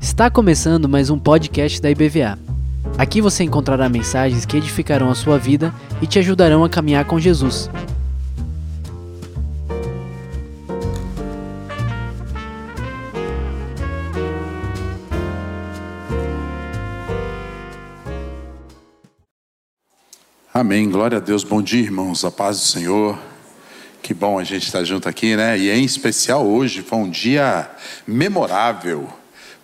Está começando mais um podcast da IBVA. Aqui você encontrará mensagens que edificarão a sua vida e te ajudarão a caminhar com Jesus. Amém. Glória a Deus. Bom dia, irmãos. A paz do Senhor. Que bom a gente estar junto aqui, né? E em especial hoje foi um dia memorável,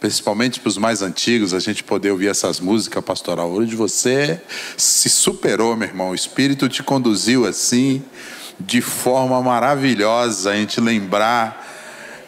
principalmente para os mais antigos, a gente poder ouvir essas músicas pastoral. Hoje você se superou, meu irmão. O Espírito te conduziu assim, de forma maravilhosa, a gente lembrar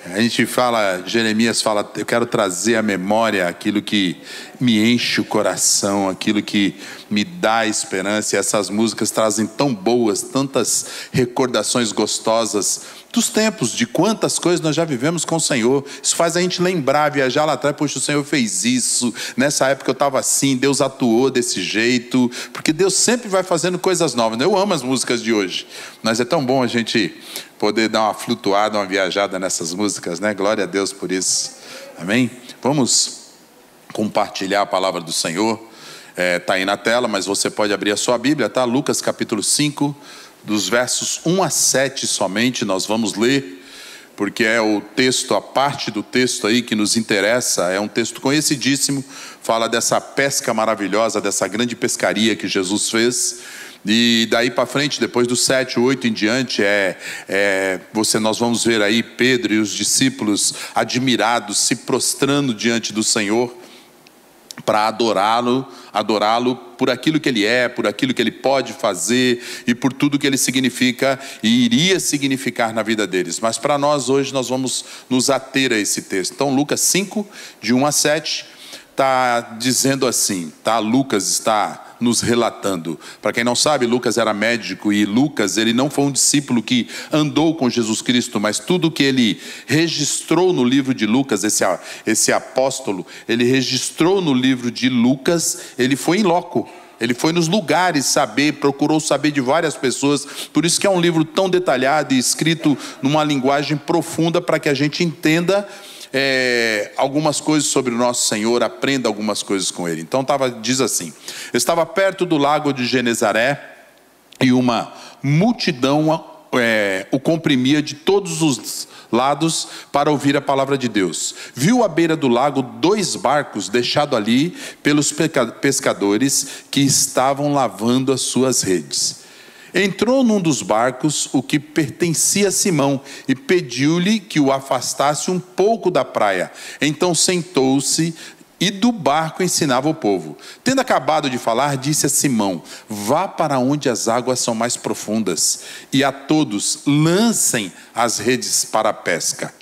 a gente fala, Jeremias fala, eu quero trazer à memória aquilo que me enche o coração, aquilo que me dá esperança. E essas músicas trazem tão boas, tantas recordações gostosas dos tempos, de quantas coisas nós já vivemos com o Senhor. Isso faz a gente lembrar, viajar lá atrás, poxa, o Senhor fez isso. Nessa época eu estava assim, Deus atuou desse jeito, porque Deus sempre vai fazendo coisas novas. Eu amo as músicas de hoje, mas é tão bom a gente poder dar uma flutuada, uma viajada nessas músicas, né? Glória a Deus por isso. Amém? Vamos compartilhar a palavra do Senhor. Está é, tá aí na tela, mas você pode abrir a sua Bíblia, tá? Lucas capítulo 5, dos versos 1 a 7 somente, nós vamos ler, porque é o texto, a parte do texto aí que nos interessa, é um texto conhecidíssimo, fala dessa pesca maravilhosa, dessa grande pescaria que Jesus fez. E daí para frente, depois do 7, 8 em diante, é, é, você, nós vamos ver aí Pedro e os discípulos admirados, se prostrando diante do Senhor para adorá-lo, adorá-lo por aquilo que ele é, por aquilo que ele pode fazer e por tudo que ele significa e iria significar na vida deles. Mas para nós hoje nós vamos nos ater a esse texto. Então Lucas 5 de 1 a 7 está dizendo assim, tá? Lucas está nos relatando. Para quem não sabe, Lucas era médico e Lucas, ele não foi um discípulo que andou com Jesus Cristo, mas tudo que ele registrou no livro de Lucas, esse, esse apóstolo, ele registrou no livro de Lucas, ele foi em loco. Ele foi nos lugares saber, procurou saber de várias pessoas. Por isso que é um livro tão detalhado e escrito numa linguagem profunda para que a gente entenda é, algumas coisas sobre o nosso Senhor, aprenda algumas coisas com ele. Então tava, diz assim: estava perto do lago de Genezaré e uma multidão é, o comprimia de todos os lados para ouvir a palavra de Deus. Viu à beira do lago dois barcos deixados ali pelos pescadores que estavam lavando as suas redes. Entrou num dos barcos, o que pertencia a Simão, e pediu-lhe que o afastasse um pouco da praia. Então sentou-se e do barco ensinava o povo. Tendo acabado de falar, disse a Simão: Vá para onde as águas são mais profundas, e a todos lancem as redes para a pesca.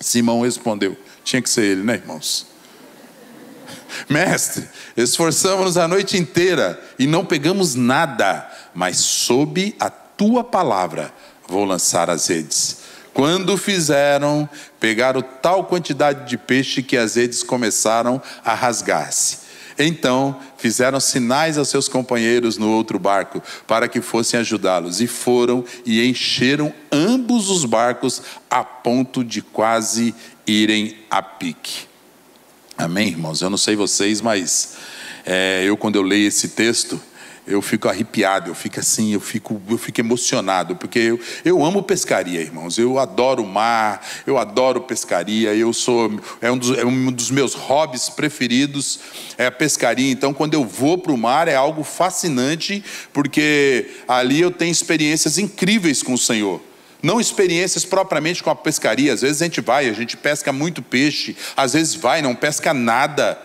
Simão respondeu: Tinha que ser ele, né, irmãos? Mestre, esforçamos-nos a noite inteira e não pegamos nada mas sob a tua palavra vou lançar as redes. Quando fizeram, pegaram tal quantidade de peixe que as redes começaram a rasgar-se. Então fizeram sinais aos seus companheiros no outro barco para que fossem ajudá-los, e foram e encheram ambos os barcos a ponto de quase irem a pique. Amém, irmãos? Eu não sei vocês, mas é, eu, quando eu leio esse texto, eu fico arrepiado, eu fico assim, eu fico, eu fico emocionado, porque eu, eu amo pescaria, irmãos. Eu adoro o mar, eu adoro pescaria, eu sou é um dos, é um dos meus hobbies preferidos é a pescaria. Então, quando eu vou para o mar é algo fascinante, porque ali eu tenho experiências incríveis com o Senhor. Não experiências propriamente com a pescaria. Às vezes a gente vai, a gente pesca muito peixe, às vezes vai, não pesca nada.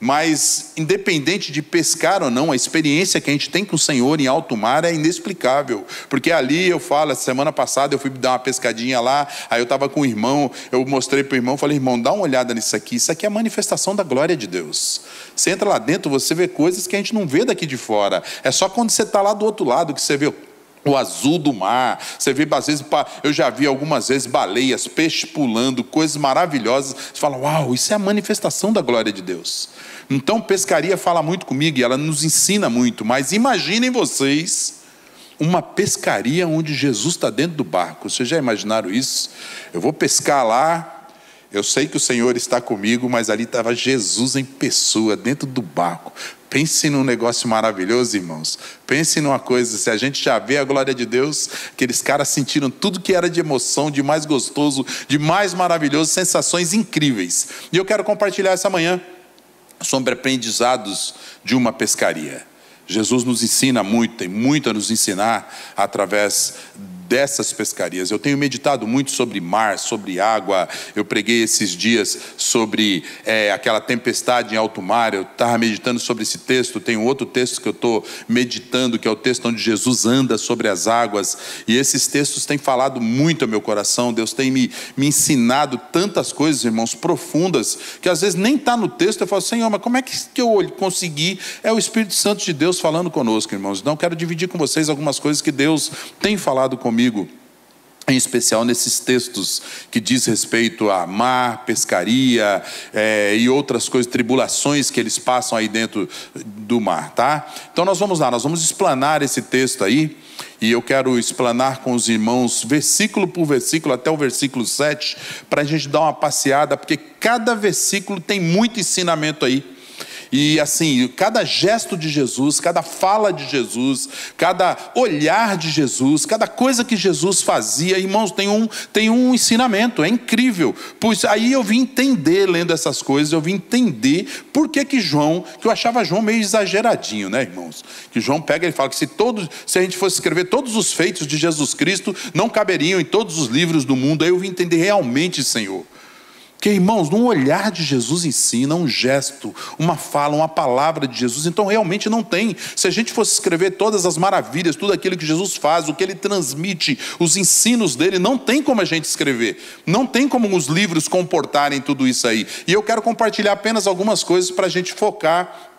Mas, independente de pescar ou não, a experiência que a gente tem com o Senhor em alto mar é inexplicável. Porque ali eu falo, semana passada eu fui dar uma pescadinha lá, aí eu estava com o irmão, eu mostrei para o irmão, falei, irmão, dá uma olhada nisso aqui, isso aqui é a manifestação da glória de Deus. Você entra lá dentro, você vê coisas que a gente não vê daqui de fora. É só quando você está lá do outro lado que você vê o azul do mar. Você vê, às vezes, eu já vi algumas vezes baleias, peixes pulando, coisas maravilhosas. Você fala, uau, isso é a manifestação da glória de Deus. Então, pescaria fala muito comigo e ela nos ensina muito, mas imaginem vocês uma pescaria onde Jesus está dentro do barco. Vocês já imaginaram isso? Eu vou pescar lá, eu sei que o Senhor está comigo, mas ali estava Jesus em pessoa, dentro do barco. Pense num negócio maravilhoso, irmãos. Pense numa coisa, se a gente já vê a glória de Deus, aqueles caras sentiram tudo que era de emoção, de mais gostoso, de mais maravilhoso, sensações incríveis. E eu quero compartilhar essa manhã sobre aprendizados de uma pescaria. Jesus nos ensina muito, tem muito a nos ensinar através dessas pescarias. Eu tenho meditado muito sobre mar, sobre água. Eu preguei esses dias sobre é, aquela tempestade em alto mar. Eu estava meditando sobre esse texto. Tem outro texto que eu estou meditando, que é o texto onde Jesus anda sobre as águas. E esses textos têm falado muito ao meu coração. Deus tem me, me ensinado tantas coisas, irmãos, profundas, que às vezes nem está no texto. Eu falo, Senhor, mas como é que eu consegui? É o Espírito Santo de Deus falando conosco, irmãos. Então, quero dividir com vocês algumas coisas que Deus tem falado comigo comigo, em especial nesses textos que diz respeito a mar, pescaria é, e outras coisas, tribulações que eles passam aí dentro do mar, tá? Então nós vamos lá, nós vamos explanar esse texto aí, e eu quero explanar com os irmãos, versículo por versículo, até o versículo 7, para a gente dar uma passeada, porque cada versículo tem muito ensinamento aí. E assim, cada gesto de Jesus, cada fala de Jesus, cada olhar de Jesus, cada coisa que Jesus fazia, irmãos, tem um, tem um ensinamento, é incrível. Pois aí eu vim entender, lendo essas coisas, eu vim entender por que que João, que eu achava João meio exageradinho, né, irmãos? Que João pega e fala que se todos, se a gente fosse escrever todos os feitos de Jesus Cristo, não caberiam em todos os livros do mundo. Aí eu vim entender realmente, Senhor que, irmãos, num olhar de Jesus ensina, um gesto, uma fala, uma palavra de Jesus, então realmente não tem. Se a gente fosse escrever todas as maravilhas, tudo aquilo que Jesus faz, o que ele transmite, os ensinos dele, não tem como a gente escrever. Não tem como os livros comportarem tudo isso aí. E eu quero compartilhar apenas algumas coisas para a gente focar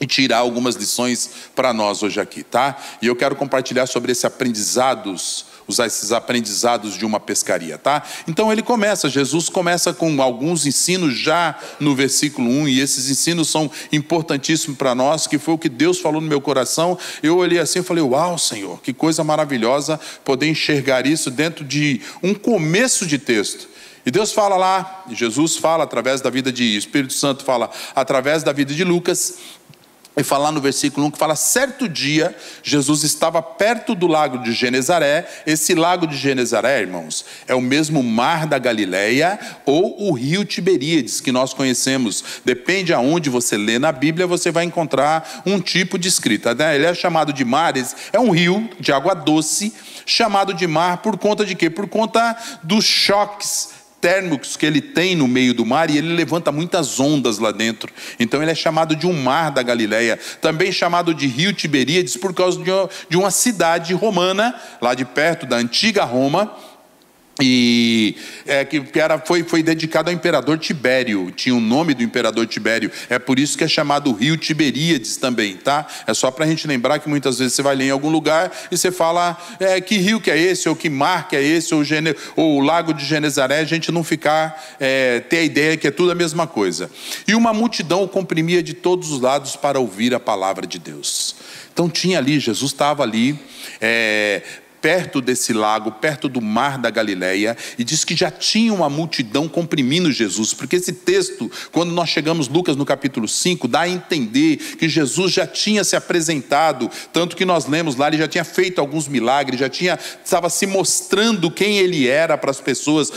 e tirar algumas lições para nós hoje aqui, tá? E eu quero compartilhar sobre esses aprendizados usar esses aprendizados de uma pescaria, tá? Então ele começa, Jesus começa com alguns ensinos já no versículo 1, e esses ensinos são importantíssimos para nós, que foi o que Deus falou no meu coração. Eu olhei assim e falei: Uau, Senhor, que coisa maravilhosa poder enxergar isso dentro de um começo de texto. E Deus fala lá, Jesus fala através da vida de Espírito Santo fala através da vida de Lucas, e falar no versículo 1 que fala: certo dia, Jesus estava perto do lago de Genezaré. Esse lago de Genezaré, irmãos, é o mesmo mar da Galileia ou o rio Tiberíades que nós conhecemos. Depende aonde você lê na Bíblia, você vai encontrar um tipo de escrita. Né? Ele é chamado de mares, é um rio de água doce, chamado de mar por conta de quê? Por conta dos choques térmicos que ele tem no meio do mar e ele levanta muitas ondas lá dentro. Então ele é chamado de um mar da Galileia, também chamado de rio Tiberíades por causa de uma cidade romana lá de perto da antiga Roma e é, que era, foi, foi dedicado ao imperador Tibério, tinha o nome do imperador Tibério, é por isso que é chamado Rio Tiberíades também, tá? É só para a gente lembrar que muitas vezes você vai ler em algum lugar e você fala é, que rio que é esse, ou que mar que é esse, ou, Gene, ou o lago de Genezaré, a gente não ficar, é, ter a ideia que é tudo a mesma coisa. E uma multidão o comprimia de todos os lados para ouvir a palavra de Deus. Então tinha ali, Jesus estava ali, é, perto desse lago, perto do mar da Galileia, e diz que já tinha uma multidão comprimindo Jesus, porque esse texto, quando nós chegamos Lucas no capítulo 5, dá a entender que Jesus já tinha se apresentado, tanto que nós lemos lá, ele já tinha feito alguns milagres, já tinha estava se mostrando quem ele era para as pessoas,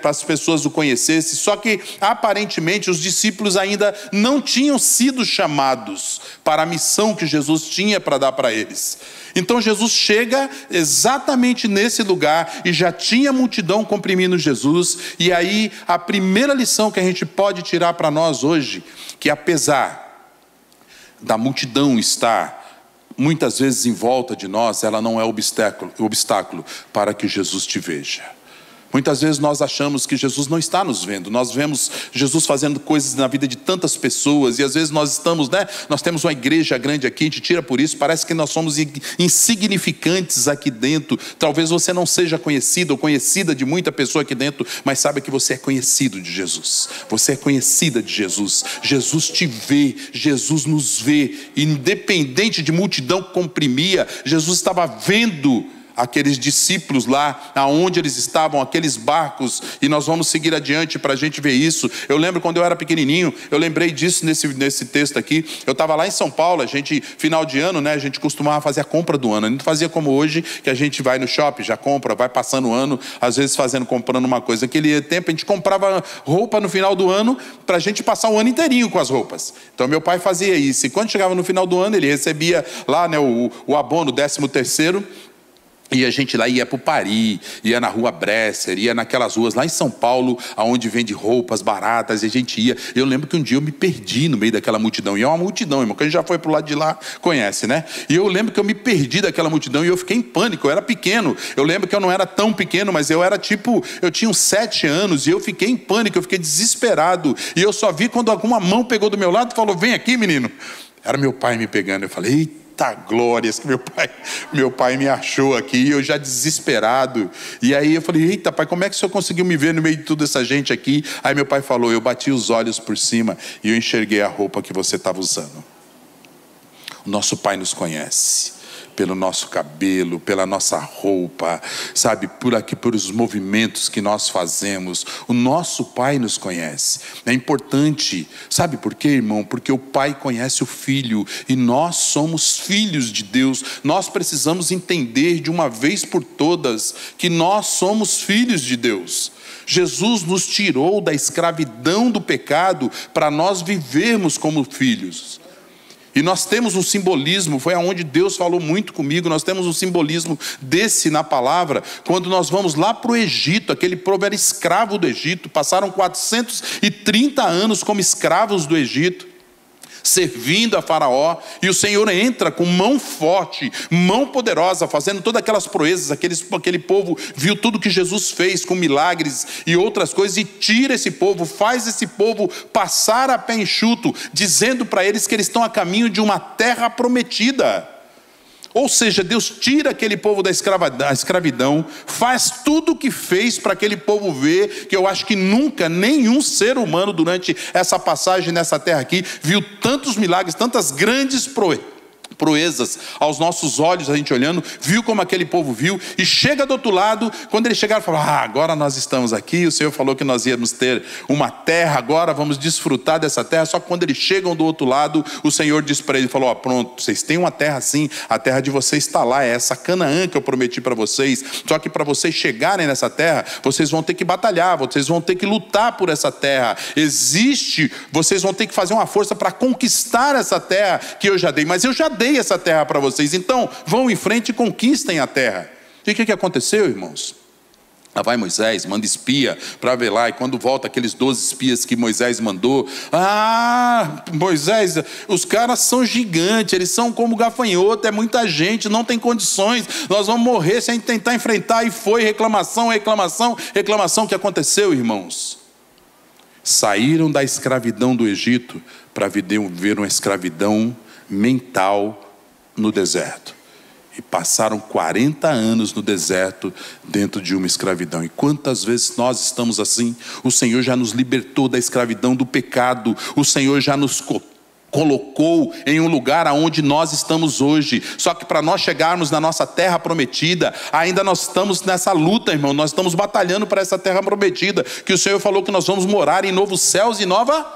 para as pessoas o conhecessem. Só que aparentemente os discípulos ainda não tinham sido chamados para a missão que Jesus tinha para dar para eles. Então Jesus chega exatamente nesse lugar e já tinha multidão comprimindo Jesus, e aí a primeira lição que a gente pode tirar para nós hoje, que apesar da multidão estar muitas vezes em volta de nós, ela não é obstáculo, obstáculo para que Jesus te veja. Muitas vezes nós achamos que Jesus não está nos vendo. Nós vemos Jesus fazendo coisas na vida de tantas pessoas e às vezes nós estamos, né? Nós temos uma igreja grande aqui, a gente tira por isso, parece que nós somos insignificantes aqui dentro. Talvez você não seja conhecido ou conhecida de muita pessoa aqui dentro, mas sabe que você é conhecido de Jesus. Você é conhecida de Jesus. Jesus te vê, Jesus nos vê, independente de multidão comprimia, Jesus estava vendo aqueles discípulos lá, aonde eles estavam, aqueles barcos, e nós vamos seguir adiante para a gente ver isso. Eu lembro quando eu era pequenininho, eu lembrei disso nesse, nesse texto aqui. Eu estava lá em São Paulo, a gente, final de ano, né, a gente costumava fazer a compra do ano. A gente fazia como hoje, que a gente vai no shopping, já compra, vai passando o ano, às vezes fazendo, comprando uma coisa. Naquele tempo a gente comprava roupa no final do ano para a gente passar o ano inteirinho com as roupas. Então meu pai fazia isso. E quando chegava no final do ano, ele recebia lá né, o, o abono, décimo terceiro, e a gente lá ia para o Pari, ia na rua Bresser, ia naquelas ruas lá em São Paulo, aonde vende roupas baratas, e a gente ia. Eu lembro que um dia eu me perdi no meio daquela multidão, e é uma multidão, irmão, quem já foi para o lado de lá conhece, né? E eu lembro que eu me perdi daquela multidão e eu fiquei em pânico, eu era pequeno. Eu lembro que eu não era tão pequeno, mas eu era tipo, eu tinha uns sete anos, e eu fiquei em pânico, eu fiquei desesperado. E eu só vi quando alguma mão pegou do meu lado e falou: Vem aqui, menino. Era meu pai me pegando. Eu falei: Eita eita glórias que meu pai, meu pai me achou aqui, eu já desesperado. E aí eu falei, eita pai, como é que o senhor conseguiu me ver no meio de toda essa gente aqui? Aí meu pai falou, eu bati os olhos por cima e eu enxerguei a roupa que você estava usando. O nosso pai nos conhece pelo nosso cabelo, pela nossa roupa, sabe, por aqui, por os movimentos que nós fazemos. O nosso Pai nos conhece. É importante, sabe por quê, irmão? Porque o Pai conhece o Filho e nós somos filhos de Deus. Nós precisamos entender de uma vez por todas que nós somos filhos de Deus. Jesus nos tirou da escravidão do pecado para nós vivermos como filhos. E nós temos um simbolismo, foi aonde Deus falou muito comigo, nós temos um simbolismo desse na palavra, quando nós vamos lá para o Egito, aquele povo era escravo do Egito, passaram 430 anos como escravos do Egito servindo a Faraó, e o Senhor entra com mão forte, mão poderosa, fazendo todas aquelas proezas. Aqueles, aquele povo viu tudo que Jesus fez com milagres e outras coisas, e tira esse povo, faz esse povo passar a pé enxuto, dizendo para eles que eles estão a caminho de uma terra prometida. Ou seja, Deus tira aquele povo da escravidão, faz tudo o que fez para aquele povo ver, que eu acho que nunca nenhum ser humano durante essa passagem nessa terra aqui viu tantos milagres, tantas grandes proezas proezas aos nossos olhos, a gente olhando, viu como aquele povo viu, e chega do outro lado, quando eles chegaram, falou: Ah, agora nós estamos aqui, o Senhor falou que nós íamos ter uma terra, agora vamos desfrutar dessa terra. Só que quando eles chegam do outro lado, o Senhor diz para eles: falou, pronto, vocês têm uma terra assim, a terra de vocês está lá, é essa Canaã que eu prometi para vocês. Só que para vocês chegarem nessa terra, vocês vão ter que batalhar, vocês vão ter que lutar por essa terra. Existe, vocês vão ter que fazer uma força para conquistar essa terra que eu já dei, mas eu já dei dei essa terra para vocês, então vão em frente e conquistem a terra. E o que, que aconteceu, irmãos? Lá vai Moisés, manda espia para ver lá, e quando volta aqueles 12 espias que Moisés mandou, ah, Moisés, os caras são gigantes, eles são como gafanhoto, é muita gente, não tem condições, nós vamos morrer sem tentar enfrentar, e foi reclamação, reclamação, reclamação. O que aconteceu, irmãos? Saíram da escravidão do Egito para viver uma escravidão mental no deserto. E passaram 40 anos no deserto, dentro de uma escravidão. E quantas vezes nós estamos assim? O Senhor já nos libertou da escravidão do pecado, o Senhor já nos colocou em um lugar aonde nós estamos hoje. Só que para nós chegarmos na nossa terra prometida, ainda nós estamos nessa luta, irmão. Nós estamos batalhando para essa terra prometida, que o Senhor falou que nós vamos morar em novos céus e nova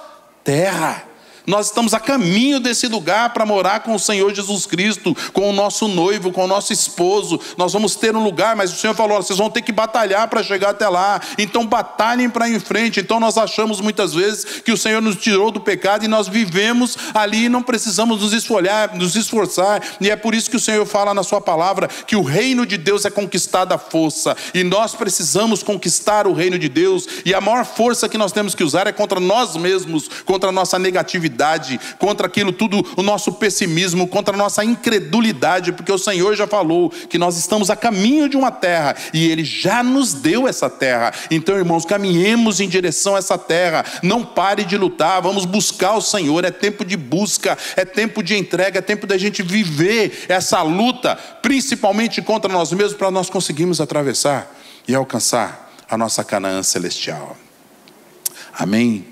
terra. Nós estamos a caminho desse lugar para morar com o Senhor Jesus Cristo, com o nosso noivo, com o nosso esposo. Nós vamos ter um lugar, mas o Senhor falou: vocês vão ter que batalhar para chegar até lá. Então batalhem para em frente. Então nós achamos muitas vezes que o Senhor nos tirou do pecado e nós vivemos ali e não precisamos nos esfolhar, nos esforçar. E é por isso que o Senhor fala na sua palavra que o reino de Deus é conquistado à força. E nós precisamos conquistar o reino de Deus. E a maior força que nós temos que usar é contra nós mesmos, contra a nossa negatividade contra aquilo tudo, o nosso pessimismo, contra a nossa incredulidade, porque o Senhor já falou que nós estamos a caminho de uma terra e Ele já nos deu essa terra. Então, irmãos, caminhemos em direção a essa terra, não pare de lutar, vamos buscar o Senhor. É tempo de busca, é tempo de entrega, é tempo da gente viver essa luta, principalmente contra nós mesmos, para nós conseguirmos atravessar e alcançar a nossa Canaã celestial. Amém?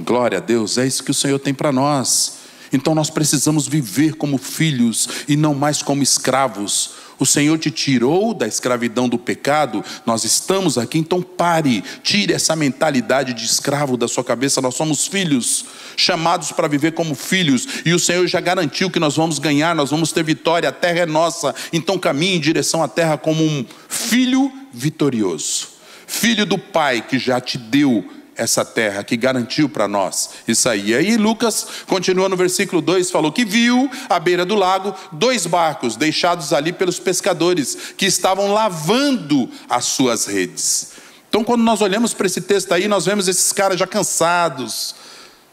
Glória a Deus, é isso que o Senhor tem para nós. Então nós precisamos viver como filhos e não mais como escravos. O Senhor te tirou da escravidão do pecado, nós estamos aqui, então pare, tire essa mentalidade de escravo da sua cabeça. Nós somos filhos, chamados para viver como filhos, e o Senhor já garantiu que nós vamos ganhar, nós vamos ter vitória, a terra é nossa. Então caminhe em direção à terra como um filho vitorioso, filho do Pai que já te deu essa terra, que garantiu para nós isso aí. E aí Lucas continua no versículo 2, falou que viu à beira do lago dois barcos deixados ali pelos pescadores que estavam lavando as suas redes. Então, quando nós olhamos para esse texto aí, nós vemos esses caras já cansados,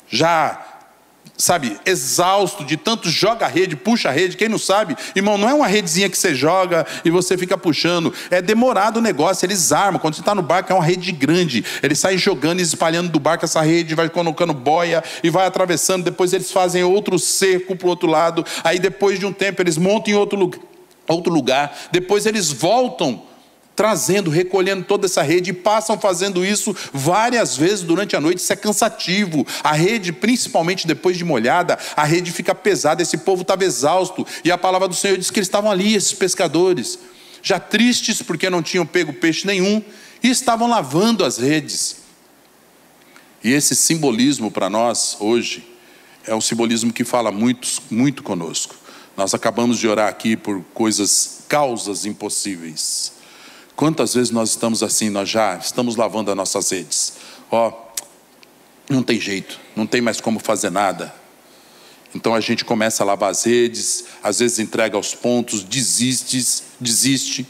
já sabe, exausto de tanto joga rede, puxa rede. Quem não sabe, irmão, não é uma redezinha que você joga e você fica puxando. É demorado o negócio, eles armam. Quando você está no barco, é uma rede grande. Eles saem jogando e espalhando do barco essa rede, vai colocando boia e vai atravessando. Depois eles fazem outro cerco para o outro lado. Aí depois de um tempo eles montam em outro lugar. Outro lugar, depois eles voltam trazendo, recolhendo toda essa rede, e passam fazendo isso várias vezes durante a noite. Isso é cansativo. A rede, principalmente depois de molhada, a rede fica pesada. Esse povo estava exausto. E a palavra do Senhor diz que eles estavam ali, esses pescadores, já tristes porque não tinham pego peixe nenhum, e estavam lavando as redes. E esse simbolismo para nós hoje é um simbolismo que fala muito, muito conosco. Nós acabamos de orar aqui por coisas, causas impossíveis. Quantas vezes nós estamos assim, nós já estamos lavando as nossas redes. Ó, não tem jeito, não tem mais como fazer nada. Então a gente começa a lavar as redes, às vezes entrega aos pontos, desiste, desiste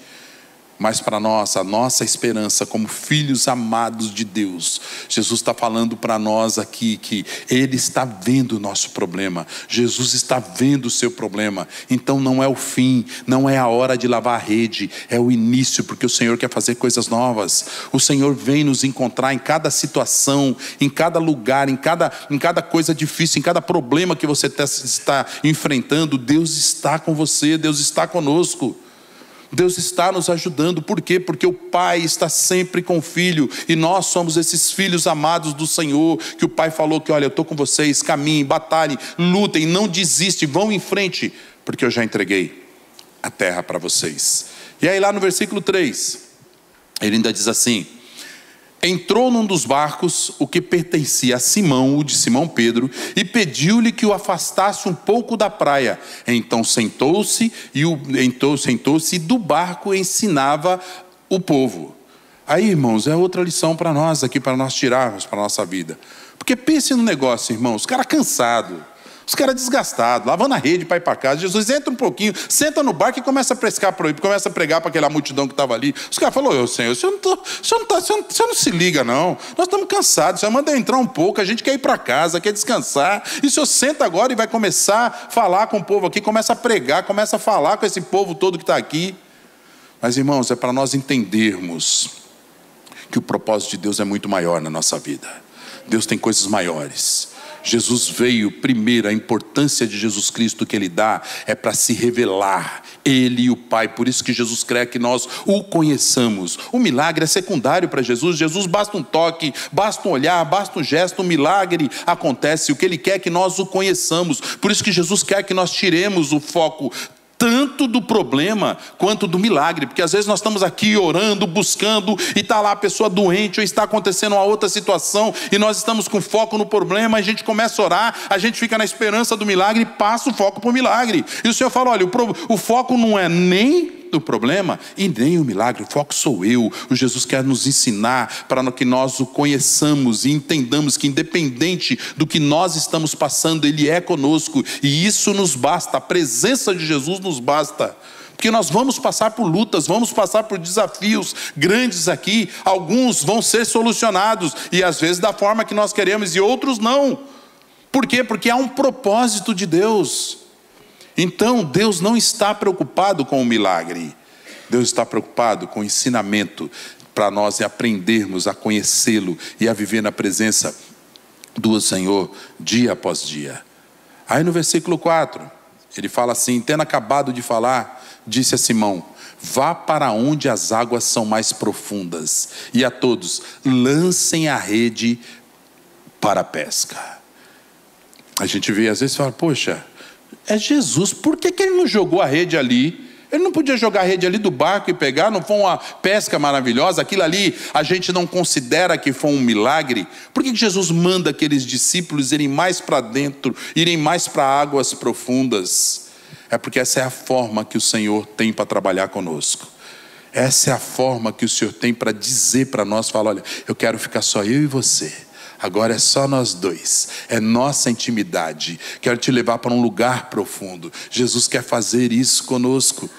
mas para nós, a nossa esperança como filhos amados de Deus, Jesus está falando para nós aqui que Ele está vendo o nosso problema, Jesus está vendo o seu problema, então não é o fim, não é a hora de lavar a rede, é o início, porque o Senhor quer fazer coisas novas, o Senhor vem nos encontrar em cada situação, em cada lugar, em cada, em cada coisa difícil, em cada problema que você está enfrentando, Deus está com você, Deus está conosco. Deus está nos ajudando, por quê? Porque o Pai está sempre com o Filho, e nós somos esses filhos amados do Senhor, que o Pai falou que, olha, eu estou com vocês, caminhem, batalhem, lutem, não desistem, vão em frente, porque eu já entreguei a terra para vocês. E aí lá no versículo 3, ele ainda diz assim: entrou num dos barcos, o que pertencia a Simão, o de Simão Pedro, e pediu-lhe que o afastasse um pouco da praia. Então sentou-se e o, então sentou-se do barco ensinava o povo. Aí, irmãos, é outra lição para nós aqui, para nós tirarmos para a nossa vida. Porque pense no negócio, irmãos, cara cansado os caras desgastados, lavando a rede para ir para casa. Jesus entra um pouquinho, senta no barco e começa a pescar para começa a pregar para aquela multidão que estava ali. Os caras falaram, Senhor, o senhor, não tá, o, senhor não tá, o senhor não se liga, não. Nós estamos cansados, o senhor manda entrar um pouco, a gente quer ir para casa, quer descansar. E o senhor senta agora e vai começar a falar com o povo aqui, começa a pregar, começa a falar com esse povo todo que está aqui. Mas, irmãos, é para nós entendermos que o propósito de Deus é muito maior na nossa vida. Deus tem coisas maiores. Jesus veio primeiro, a importância de Jesus Cristo que ele dá é para se revelar, ele e o Pai. Por isso que Jesus quer que nós o conheçamos. O milagre é secundário para Jesus. Jesus basta um toque, basta um olhar, basta um gesto, um milagre acontece. O que ele quer é que nós o conheçamos. Por isso que Jesus quer que nós tiremos o foco tanto do problema quanto do milagre, porque às vezes nós estamos aqui orando, buscando, e está lá a pessoa doente, ou está acontecendo uma outra situação, e nós estamos com foco no problema, a gente começa a orar, a gente fica na esperança do milagre e passa o foco para o milagre. E o Senhor fala: olha, o, pro, o foco não é nem o problema e nem o milagre, o foco sou eu. O Jesus quer nos ensinar para que nós o conheçamos e entendamos que, independente do que nós estamos passando, Ele é conosco e isso nos basta, a presença de Jesus nos basta. Porque nós vamos passar por lutas, vamos passar por desafios grandes aqui, alguns vão ser solucionados, e às vezes da forma que nós queremos, e outros não. Por quê? Porque há um propósito de Deus. Então, Deus não está preocupado com o milagre. Deus está preocupado com o ensinamento para nós aprendermos a conhecê-lo e a viver na presença do Senhor dia após dia. Aí no versículo 4, ele fala assim: tendo acabado de falar, disse a Simão: Vá para onde as águas são mais profundas, e a todos lancem a rede para a pesca. A gente vê às vezes fala, poxa, é Jesus, por que, que ele não jogou a rede ali? Ele não podia jogar a rede ali do barco e pegar, não foi uma pesca maravilhosa, aquilo ali a gente não considera que foi um milagre. Por que Jesus manda aqueles discípulos irem mais para dentro, irem mais para águas profundas? É porque essa é a forma que o Senhor tem para trabalhar conosco. Essa é a forma que o Senhor tem para dizer para nós: fala, olha, eu quero ficar só eu e você. Agora é só nós dois, é nossa intimidade. Quero te levar para um lugar profundo. Jesus quer fazer isso conosco.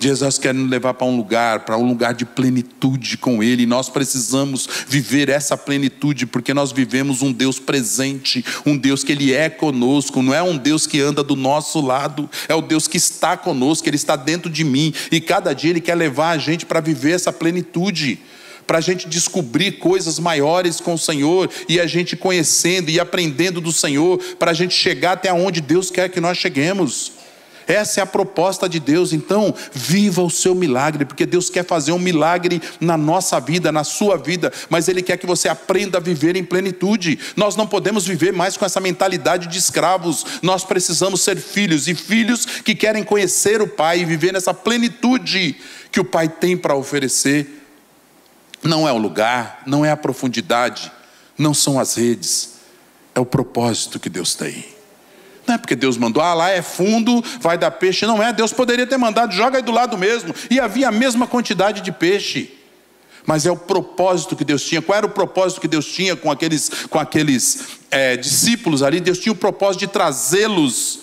Jesus quer nos levar para um lugar, para um lugar de plenitude com Ele. Nós precisamos viver essa plenitude, porque nós vivemos um Deus presente, um Deus que Ele é conosco, não é um Deus que anda do nosso lado, é o Deus que está conosco, Ele está dentro de mim. E cada dia Ele quer levar a gente para viver essa plenitude para a gente descobrir coisas maiores com o Senhor e a gente conhecendo e aprendendo do Senhor, para a gente chegar até onde Deus quer que nós cheguemos. Essa é a proposta de Deus. Então, viva o seu milagre, porque Deus quer fazer um milagre na nossa vida, na sua vida, mas Ele quer que você aprenda a viver em plenitude. Nós não podemos viver mais com essa mentalidade de escravos. Nós precisamos ser filhos e filhos que querem conhecer o Pai e viver nessa plenitude que o Pai tem para oferecer. Não é o lugar, não é a profundidade, não são as redes, é o propósito que Deus tem. Não é porque Deus mandou, ah, lá é fundo, vai dar peixe. Não é, Deus poderia ter mandado, joga aí do lado mesmo, e havia a mesma quantidade de peixe. Mas é o propósito que Deus tinha. Qual era o propósito que Deus tinha com aqueles, com aqueles é, discípulos ali? Deus tinha o propósito de trazê-los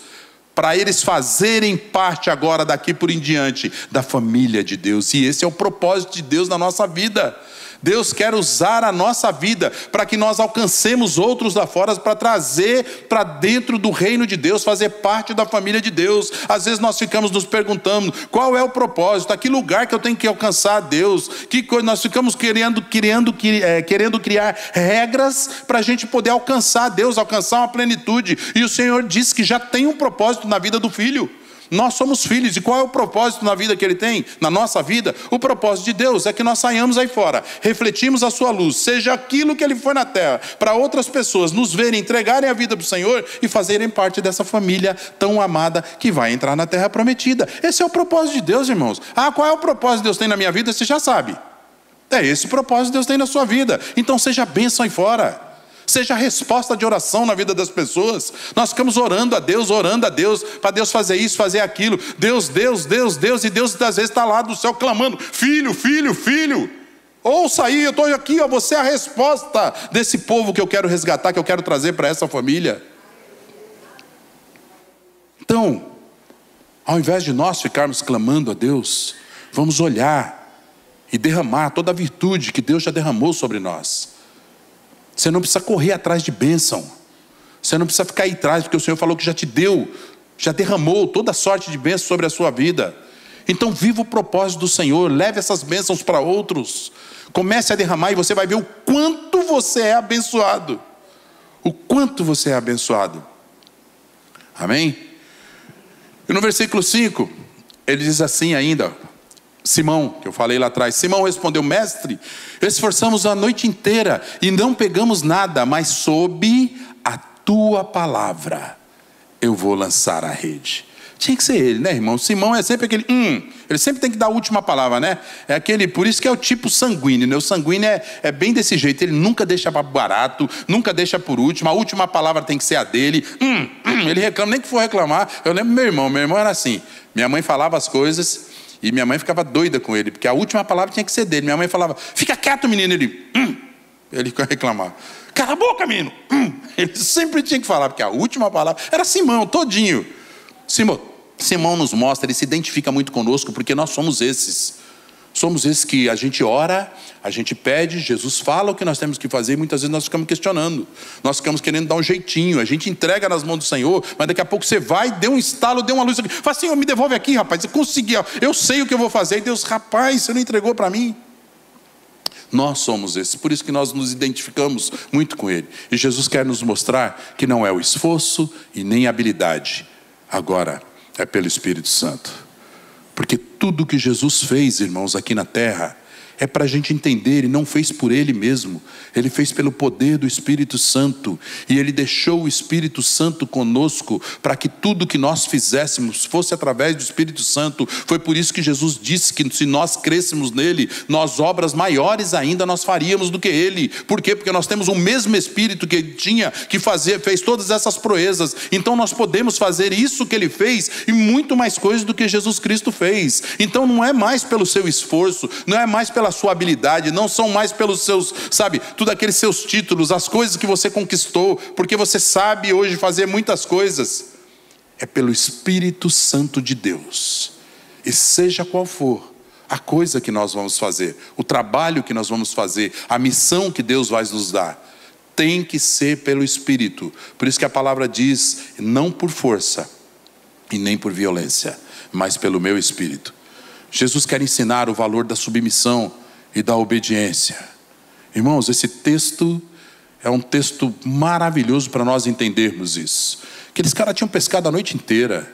para eles fazerem parte agora daqui por em diante da família de Deus. E esse é o propósito de Deus na nossa vida. Deus quer usar a nossa vida para que nós alcancemos outros lá fora, para trazer para dentro do reino de Deus, fazer parte da família de Deus. Às vezes nós ficamos nos perguntando qual é o propósito, a que lugar que eu tenho que alcançar a Deus, que coisa, nós ficamos querendo, querendo, é, querendo criar regras para a gente poder alcançar Deus, alcançar uma plenitude. E o Senhor disse que já tem um propósito na vida do filho. Nós somos filhos, e qual é o propósito na vida que Ele tem? Na nossa vida? O propósito de Deus é que nós saiamos aí fora, refletimos a Sua luz, seja aquilo que Ele foi na terra, para outras pessoas nos verem, entregarem a vida para o Senhor e fazerem parte dessa família tão amada que vai entrar na terra prometida. Esse é o propósito de Deus, irmãos. Ah, qual é o propósito que Deus tem na minha vida? Você já sabe. É esse o propósito que Deus tem na sua vida. Então seja bênção aí fora seja resposta de oração na vida das pessoas. Nós ficamos orando a Deus, orando a Deus, para Deus fazer isso, fazer aquilo. Deus, Deus, Deus, Deus, e Deus às vezes está lá do céu clamando: Filho, filho, filho. Ouça aí, eu estou aqui, ó, você é a resposta desse povo que eu quero resgatar, que eu quero trazer para essa família. Então, ao invés de nós ficarmos clamando a Deus, vamos olhar e derramar toda a virtude que Deus já derramou sobre nós. Você não precisa correr atrás de bênção. Você não precisa ficar aí atrás, porque o Senhor falou que já te deu, já derramou toda sorte de bênção sobre a sua vida. Então, viva o propósito do Senhor, leve essas bênçãos para outros. Comece a derramar e você vai ver o quanto você é abençoado. O quanto você é abençoado. Amém? E no versículo 5, ele diz assim ainda: Simão, que eu falei lá atrás. Simão respondeu: Mestre, esforçamos a noite inteira e não pegamos nada, mas sob a tua palavra eu vou lançar a rede. Tinha que ser ele, né, irmão? Simão é sempre aquele, hum, ele sempre tem que dar a última palavra, né? É aquele, por isso que é o tipo sanguíneo, né? O sanguíneo é, é bem desse jeito, ele nunca deixa barato, nunca deixa por último, a última palavra tem que ser a dele. Hum, hum, ele reclama, nem que for reclamar. Eu lembro meu irmão, meu irmão era assim. Minha mãe falava as coisas, e minha mãe ficava doida com ele, porque a última palavra tinha que ser dele. Minha mãe falava: Fica quieto, menino. Ele, hum. ele reclamava: Cala a boca, menino. Hum. Ele sempre tinha que falar, porque a última palavra era Simão, todinho. Simão, Simão nos mostra, ele se identifica muito conosco, porque nós somos esses. Somos esses que a gente ora, a gente pede, Jesus fala o que nós temos que fazer e muitas vezes nós ficamos questionando. Nós ficamos querendo dar um jeitinho, a gente entrega nas mãos do Senhor, mas daqui a pouco você vai, deu um estalo, deu uma luz aqui. Fala, Senhor, me devolve aqui, rapaz. Eu consegui, eu sei o que eu vou fazer. E Deus, rapaz, você não entregou para mim. Nós somos esses, por isso que nós nos identificamos muito com Ele. E Jesus quer nos mostrar que não é o esforço e nem a habilidade, agora é pelo Espírito Santo. Porque tudo que Jesus fez, irmãos, aqui na terra, é para a gente entender, ele não fez por ele mesmo, ele fez pelo poder do Espírito Santo, e ele deixou o Espírito Santo conosco para que tudo que nós fizéssemos fosse através do Espírito Santo. Foi por isso que Jesus disse que se nós crêssemos nele, nós obras maiores ainda nós faríamos do que ele. Por quê? Porque nós temos o mesmo Espírito que ele tinha, que fazer, fez todas essas proezas. Então nós podemos fazer isso que ele fez e muito mais coisas do que Jesus Cristo fez. Então não é mais pelo seu esforço, não é mais pela pela sua habilidade, não são mais pelos seus, sabe, tudo aqueles seus títulos, as coisas que você conquistou, porque você sabe hoje fazer muitas coisas. É pelo Espírito Santo de Deus. E seja qual for a coisa que nós vamos fazer, o trabalho que nós vamos fazer, a missão que Deus vai nos dar, tem que ser pelo Espírito. Por isso que a palavra diz: não por força e nem por violência, mas pelo meu Espírito. Jesus quer ensinar o valor da submissão e da obediência. Irmãos, esse texto é um texto maravilhoso para nós entendermos isso. Aqueles caras tinham pescado a noite inteira.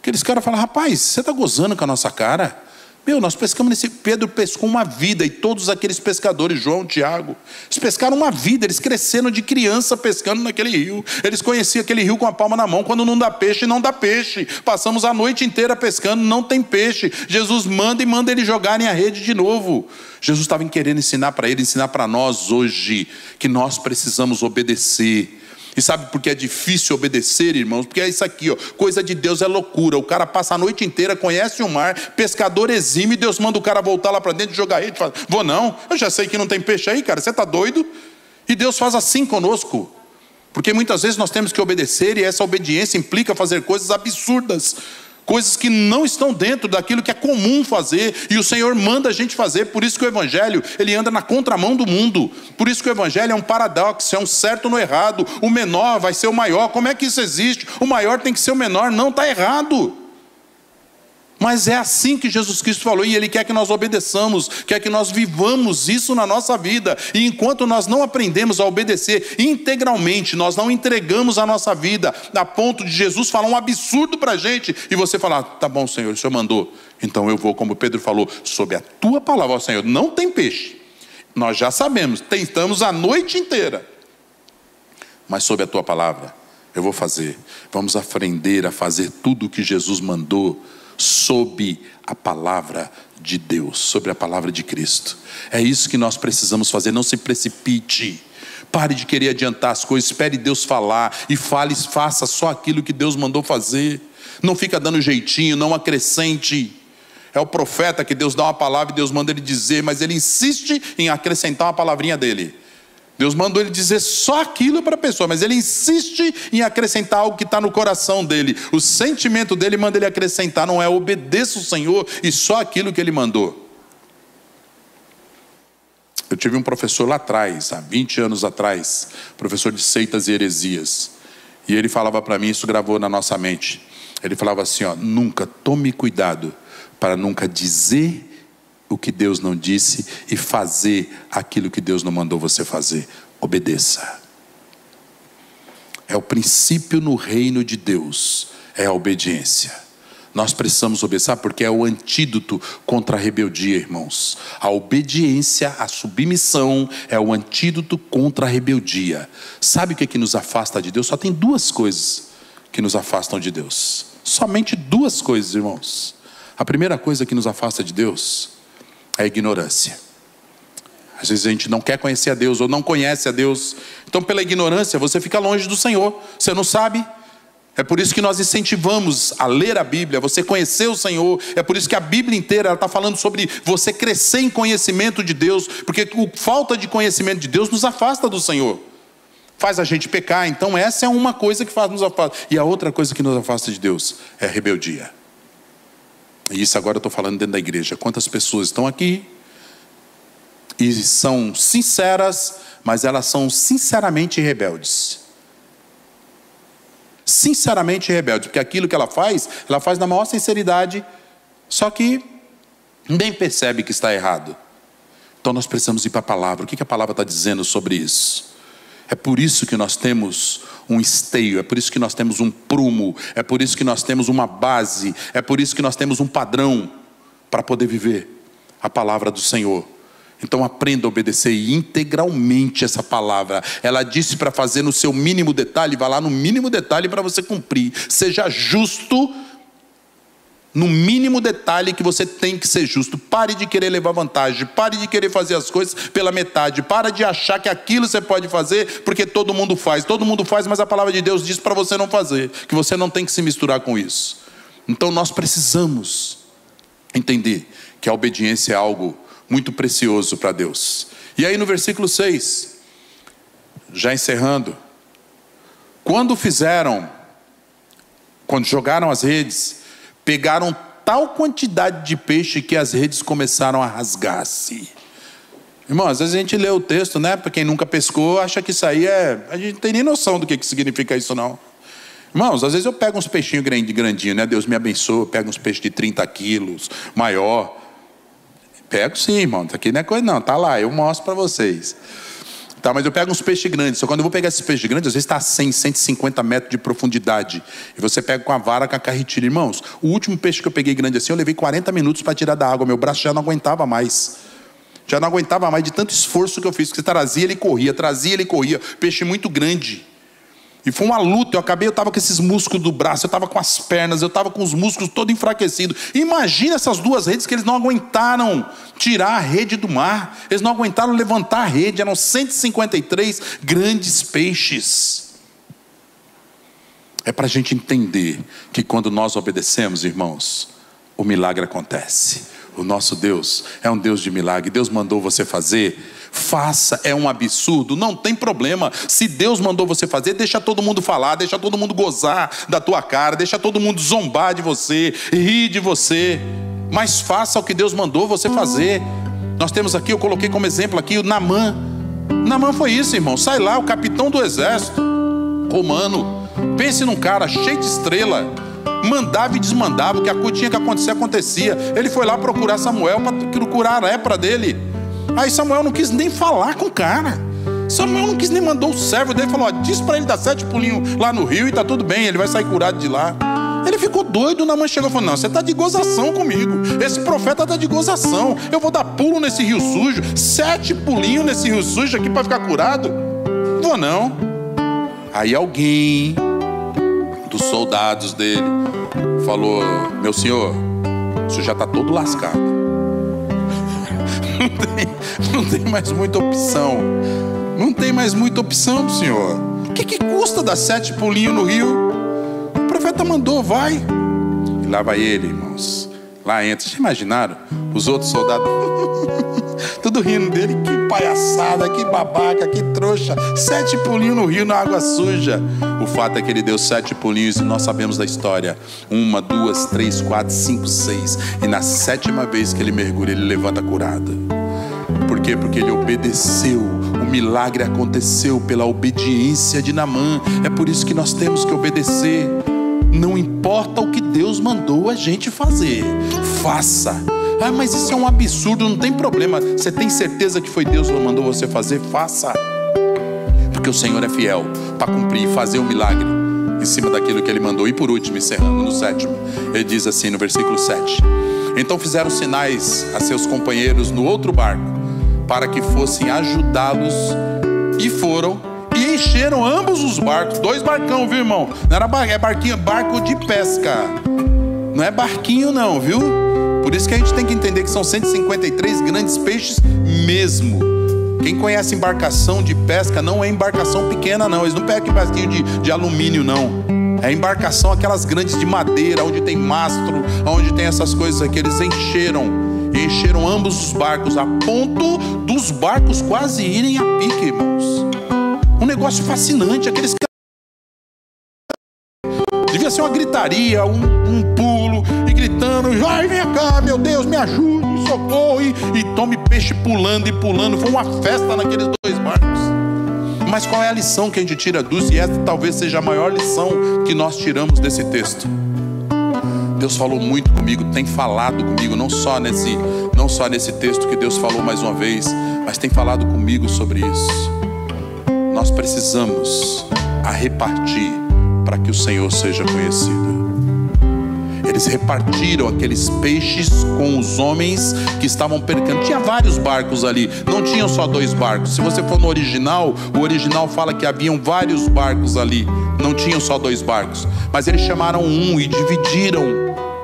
Aqueles caras falam, rapaz, você está gozando com a nossa cara? Meu, nós pescamos nesse. Pedro pescou uma vida e todos aqueles pescadores, João, Tiago, eles pescaram uma vida, eles cresceram de criança pescando naquele rio. Eles conheciam aquele rio com a palma na mão. Quando não dá peixe, não dá peixe. Passamos a noite inteira pescando, não tem peixe. Jesus manda e manda eles jogarem a rede de novo. Jesus estava querendo ensinar para ele, ensinar para nós hoje, que nós precisamos obedecer e sabe por que é difícil obedecer, irmãos? Porque é isso aqui, ó, coisa de Deus é loucura. O cara passa a noite inteira, conhece o mar, pescador exime, Deus manda o cara voltar lá para dentro e jogar rede. Fala, Vou não, eu já sei que não tem peixe aí, cara, você está doido? E Deus faz assim conosco. Porque muitas vezes nós temos que obedecer e essa obediência implica fazer coisas absurdas coisas que não estão dentro daquilo que é comum fazer, e o Senhor manda a gente fazer, por isso que o Evangelho, ele anda na contramão do mundo, por isso que o Evangelho é um paradoxo, é um certo no errado, o menor vai ser o maior, como é que isso existe? O maior tem que ser o menor, não, está errado, mas é assim que Jesus Cristo falou, e Ele quer que nós obedeçamos, quer que nós vivamos isso na nossa vida. E enquanto nós não aprendemos a obedecer integralmente, nós não entregamos a nossa vida a ponto de Jesus falar um absurdo para a gente, e você falar: tá bom, Senhor, o Senhor mandou, então eu vou, como Pedro falou, sob a tua palavra, Senhor, não tem peixe. Nós já sabemos, tentamos a noite inteira, mas sob a tua palavra, eu vou fazer. Vamos aprender a fazer tudo o que Jesus mandou sob a palavra de Deus, sobre a palavra de Cristo. É isso que nós precisamos fazer, não se precipite. Pare de querer adiantar as coisas, espere Deus falar e fale, faça só aquilo que Deus mandou fazer. Não fica dando jeitinho, não acrescente. É o profeta que Deus dá uma palavra e Deus manda ele dizer, mas ele insiste em acrescentar uma palavrinha dele. Deus mandou ele dizer só aquilo para a pessoa, mas ele insiste em acrescentar algo que está no coração dele. O sentimento dele manda ele acrescentar, não é obedeça o Senhor e só aquilo que ele mandou. Eu tive um professor lá atrás, há 20 anos atrás, professor de seitas e heresias. E ele falava para mim, isso gravou na nossa mente. Ele falava assim: ó, nunca tome cuidado para nunca dizer o que Deus não disse e fazer aquilo que Deus não mandou você fazer. Obedeça. É o princípio no reino de Deus, é a obediência. Nós precisamos obedecer porque é o antídoto contra a rebeldia, irmãos. A obediência, a submissão é o antídoto contra a rebeldia. Sabe o que, é que nos afasta de Deus? Só tem duas coisas que nos afastam de Deus. Somente duas coisas, irmãos. A primeira coisa que nos afasta de Deus a ignorância. Às vezes a gente não quer conhecer a Deus ou não conhece a Deus. Então, pela ignorância, você fica longe do Senhor. Você não sabe. É por isso que nós incentivamos a ler a Bíblia, você conhecer o Senhor. É por isso que a Bíblia inteira está falando sobre você crescer em conhecimento de Deus, porque a falta de conhecimento de Deus nos afasta do Senhor, faz a gente pecar. Então, essa é uma coisa que faz nos afastar. E a outra coisa que nos afasta de Deus é a rebeldia. E isso agora eu estou falando dentro da igreja. Quantas pessoas estão aqui e são sinceras, mas elas são sinceramente rebeldes. Sinceramente rebeldes, porque aquilo que ela faz, ela faz na maior sinceridade, só que nem percebe que está errado. Então nós precisamos ir para a palavra. O que a palavra está dizendo sobre isso? É por isso que nós temos um esteio, é por isso que nós temos um prumo, é por isso que nós temos uma base, é por isso que nós temos um padrão para poder viver a palavra do Senhor. Então aprenda a obedecer integralmente essa palavra. Ela disse para fazer no seu mínimo detalhe, vá lá no mínimo detalhe para você cumprir. Seja justo no mínimo detalhe que você tem que ser justo. Pare de querer levar vantagem, pare de querer fazer as coisas pela metade, pare de achar que aquilo você pode fazer porque todo mundo faz. Todo mundo faz, mas a palavra de Deus diz para você não fazer, que você não tem que se misturar com isso. Então nós precisamos entender que a obediência é algo muito precioso para Deus. E aí no versículo 6, já encerrando, quando fizeram, quando jogaram as redes, pegaram tal quantidade de peixe que as redes começaram a rasgar-se. Irmão, às vezes a gente lê o texto, né? Para quem nunca pescou, acha que isso aí é. A gente não tem nem noção do que, que significa isso, não. Irmãos, às vezes eu pego uns peixinhos grandinhos, né? Deus me abençoe, eu pego uns peixes de 30 quilos, maior. Pego sim, irmão. Isso aqui não é coisa, não. Tá lá, eu mostro para vocês. Tá, mas eu pego uns peixes grandes. Só quando eu vou pegar esses peixes grandes, às vezes está a 100, 150 metros de profundidade. E você pega com a vara, com a carretilha. Irmãos, o último peixe que eu peguei grande assim, eu levei 40 minutos para tirar da água. Meu braço já não aguentava mais. Já não aguentava mais de tanto esforço que eu fiz. Porque você trazia, ele corria, trazia, ele corria. Peixe muito grande. E foi uma luta. Eu acabei, eu estava com esses músculos do braço, eu estava com as pernas, eu estava com os músculos todo enfraquecidos. Imagina essas duas redes que eles não aguentaram tirar a rede do mar. Eles não aguentaram levantar a rede. Eram 153 grandes peixes. É para a gente entender que quando nós obedecemos, irmãos, o milagre acontece. O nosso Deus é um Deus de milagre. Deus mandou você fazer faça, é um absurdo, não tem problema. Se Deus mandou você fazer, deixa todo mundo falar, deixa todo mundo gozar da tua cara, deixa todo mundo zombar de você, rir de você. Mas faça o que Deus mandou você fazer. Nós temos aqui, eu coloquei como exemplo aqui o Namã. Namã foi isso, irmão. Sai lá, o capitão do exército romano. Pense num cara cheio de estrela mandava e desmandava, o que tinha que acontecer, acontecia. Ele foi lá procurar Samuel para procurar a lepra dele. Aí Samuel não quis nem falar com o cara. Samuel não quis nem mandou o servo dele, falou: ó, diz para ele dar sete pulinhos lá no rio e tá tudo bem, ele vai sair curado de lá. Ele ficou doido, na mãe chegou e falou: Não, você está de gozação comigo. Esse profeta está de gozação. Eu vou dar pulo nesse rio sujo, sete pulinhos nesse rio sujo aqui para ficar curado. Vou não. Aí alguém dos soldados dele falou: Meu senhor, o senhor já está todo lascado não tem, não tem mais muita opção. Não tem mais muita opção, senhor. O que, que custa dar sete pulinhos no rio? O profeta mandou, vai. E lá vai ele, irmãos. Lá entra. Vocês imaginaram? Os outros soldados. Tudo rindo dele. Que palhaçada, que babaca, que trouxa. Sete pulinhos no rio na água suja. O fato é que ele deu sete pulinhos e nós sabemos da história. Uma, duas, três, quatro, cinco, seis. E na sétima vez que ele mergulha, ele levanta curado. Por quê? Porque ele obedeceu. O milagre aconteceu pela obediência de Namã. É por isso que nós temos que obedecer. Não importa o que Deus mandou a gente fazer, faça. Ah, mas isso é um absurdo, não tem problema. Você tem certeza que foi Deus que mandou você fazer? Faça. Porque o Senhor é fiel para cumprir e fazer o milagre em cima daquilo que ele mandou. E por último, encerrando no sétimo, ele diz assim no versículo 7: Então fizeram sinais a seus companheiros no outro barco para que fossem ajudá-los e foram encheram ambos os barcos, dois barcão, viu, irmão? Não era barco, é barquinho, barco de pesca. Não é barquinho não, viu? Por isso que a gente tem que entender que são 153 grandes peixes mesmo. Quem conhece embarcação de pesca não é embarcação pequena, não. Eles não pegam barquinho de, de alumínio, não. É embarcação aquelas grandes de madeira, onde tem mastro, onde tem essas coisas aqui. Eles encheram encheram ambos os barcos, a ponto dos barcos quase irem a pique, irmãos. Um negócio fascinante, aqueles Devia ser uma gritaria, um, um pulo, e gritando: vai, vem cá, meu Deus, me ajude, socorro. E, e tome peixe pulando e pulando. Foi uma festa naqueles dois barcos. Mas qual é a lição que a gente tira dos? E essa talvez seja a maior lição que nós tiramos desse texto. Deus falou muito comigo, tem falado comigo, não só nesse, não só nesse texto que Deus falou mais uma vez, mas tem falado comigo sobre isso. Nós precisamos a repartir para que o Senhor seja conhecido. Eles repartiram aqueles peixes com os homens que estavam percando. Tinha vários barcos ali, não tinham só dois barcos. Se você for no original, o original fala que haviam vários barcos ali, não tinham só dois barcos. Mas eles chamaram um e dividiram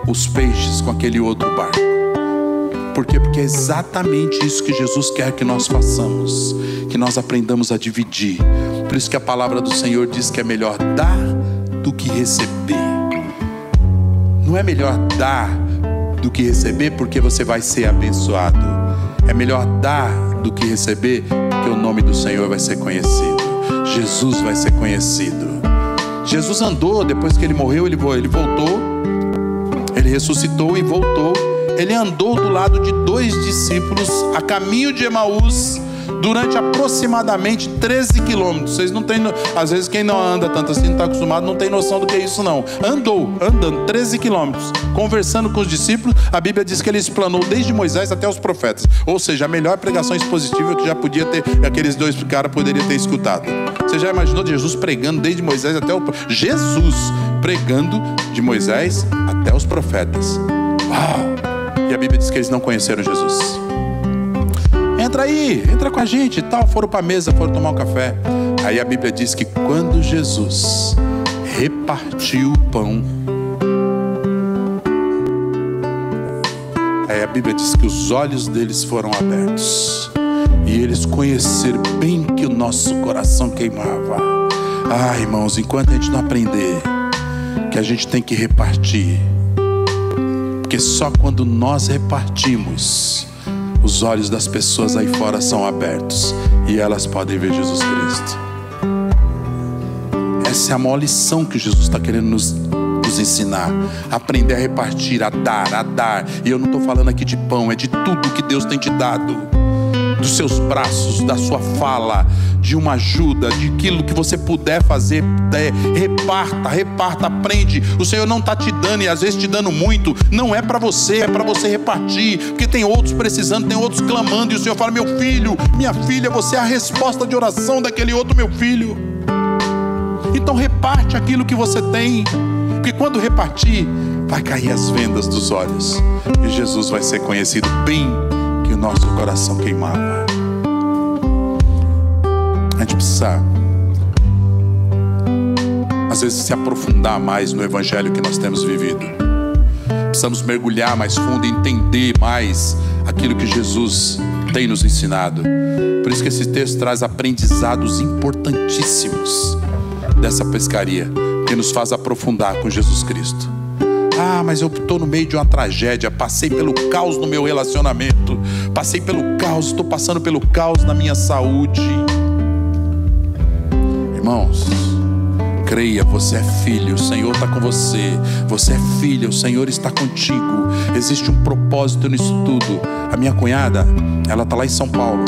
os peixes com aquele outro barco. Por quê? Porque é exatamente isso que Jesus quer que nós façamos, que nós aprendamos a dividir. Por isso que a palavra do Senhor diz que é melhor dar do que receber. Não é melhor dar do que receber, porque você vai ser abençoado. É melhor dar do que receber, porque o nome do Senhor vai ser conhecido. Jesus vai ser conhecido. Jesus andou, depois que ele morreu, ele voltou, ele ressuscitou e voltou. Ele andou do lado de dois discípulos a caminho de Emaús durante aproximadamente 13 quilômetros. Vocês não têm, às vezes quem não anda tanto assim, não está acostumado, não tem noção do que é isso não. Andou, andando 13 quilômetros, conversando com os discípulos. A Bíblia diz que ele explanou desde Moisés até os profetas. Ou seja, a melhor pregação expositiva que já podia ter, aqueles dois caras poderiam ter escutado. Você já imaginou Jesus pregando desde Moisés até o Jesus pregando de Moisés até os profetas. Uau! E a Bíblia diz que eles não conheceram Jesus. Entra aí, entra com a gente e tal. Foram para a mesa, foram tomar um café. Aí a Bíblia diz que quando Jesus repartiu o pão, aí a Bíblia diz que os olhos deles foram abertos e eles conheceram bem que o nosso coração queimava. Ah, irmãos, enquanto a gente não aprender que a gente tem que repartir, porque só quando nós repartimos os olhos das pessoas aí fora são abertos e elas podem ver Jesus Cristo. Essa é a maior lição que Jesus está querendo nos, nos ensinar. Aprender a repartir, a dar, a dar. E eu não estou falando aqui de pão, é de tudo que Deus tem te dado. Dos seus braços, da sua fala, de uma ajuda, de aquilo que você puder fazer, é, reparta, reparta, aprende. O Senhor não está te dando e às vezes te dando muito, não é para você, é para você repartir, porque tem outros precisando, tem outros clamando, e o Senhor fala: Meu filho, minha filha, você é a resposta de oração daquele outro meu filho. Então reparte aquilo que você tem, porque quando repartir, vai cair as vendas dos olhos, e Jesus vai ser conhecido bem que o nosso coração queimava a gente precisa, às vezes, se aprofundar mais no Evangelho que nós temos vivido. Precisamos mergulhar mais fundo e entender mais aquilo que Jesus tem nos ensinado. Por isso que esse texto traz aprendizados importantíssimos dessa pescaria, que nos faz aprofundar com Jesus Cristo. Ah, mas eu estou no meio de uma tragédia, passei pelo caos no meu relacionamento, passei pelo caos, estou passando pelo caos na minha saúde. Irmãos, creia, você é filho, o Senhor está com você. Você é filha, o Senhor está contigo. Existe um propósito nisso tudo. A minha cunhada, ela está lá em São Paulo.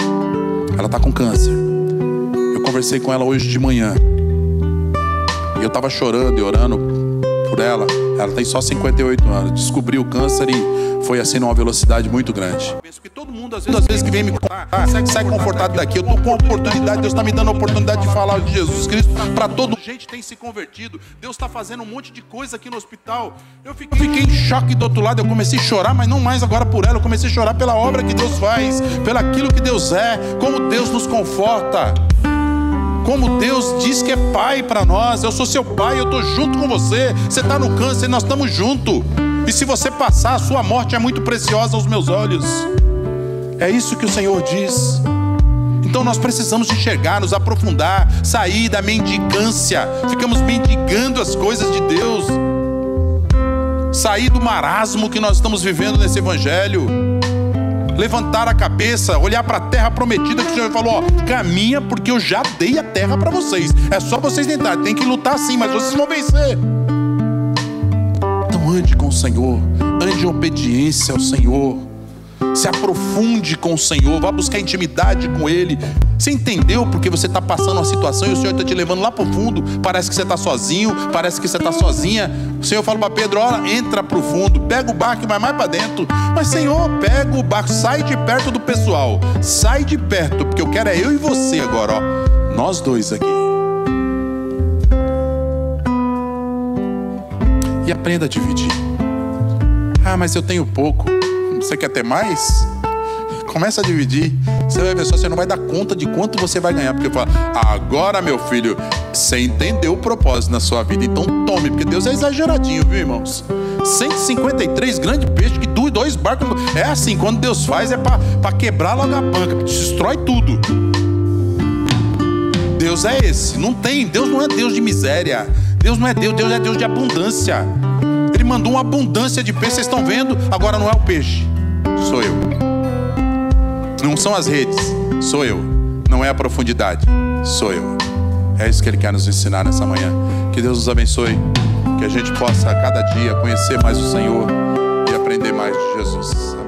Ela está com câncer. Eu conversei com ela hoje de manhã. E eu estava chorando e orando por ela. Ela tem só 58 anos. Descobriu o câncer e foi assim numa velocidade muito grande. Penso que todo mundo, às vezes, às vezes que vem me contar, ah, sai, sai confortado daqui. Eu estou com oportunidade, Deus está me dando a oportunidade de falar de Jesus Cristo para todo gente tem se convertido. Deus está fazendo um monte de coisa aqui no hospital. Eu fiquei, fiquei em choque do outro lado. Eu comecei a chorar, mas não mais agora por ela. Eu comecei a chorar pela obra que Deus faz, pelo aquilo que Deus é, como Deus nos conforta como Deus diz que é pai para nós. Eu sou seu pai, eu estou junto com você. Você está no câncer, nós estamos juntos. E se você passar, a sua morte é muito preciosa aos meus olhos. É isso que o Senhor diz. Então nós precisamos enxergar, nos aprofundar, sair da mendicância. Ficamos mendigando as coisas de Deus. Sair do marasmo que nós estamos vivendo nesse evangelho. Levantar a cabeça, olhar para a terra prometida que o Senhor falou: ó, caminha porque eu já dei a terra para vocês. É só vocês tentarem. Tem que lutar sim, mas vocês vão vencer ande com o Senhor, ande em obediência ao Senhor. Se aprofunde com o Senhor, vá buscar intimidade com Ele. Você entendeu porque você está passando uma situação e o Senhor está te levando lá para o fundo? Parece que você está sozinho, parece que você está sozinha. O Senhor fala para Pedro: olha, entra para o fundo, pega o barco e vai mais para dentro. Mas, Senhor, pega o barco, sai de perto do pessoal, sai de perto, porque eu quero é eu e você agora, ó. Nós dois aqui. E aprenda a dividir. Ah, mas eu tenho pouco. Você quer ter mais? Começa a dividir. Você vai ver só, você não vai dar conta de quanto você vai ganhar. Porque fala, agora meu filho, você entendeu o propósito na sua vida, então tome, porque Deus é exageradinho, viu, irmãos? 153 grandes peixes que dois barcos. É assim, quando Deus faz é para quebrar logo a banca, destrói tudo. Deus é esse, não tem, Deus não é Deus de miséria. Deus não é Deus, Deus é Deus de abundância. Ele mandou uma abundância de peixe, vocês estão vendo? Agora não é o peixe, sou eu. Não são as redes, sou eu. Não é a profundidade, sou eu. É isso que Ele quer nos ensinar nessa manhã. Que Deus nos abençoe. Que a gente possa a cada dia conhecer mais o Senhor e aprender mais de Jesus.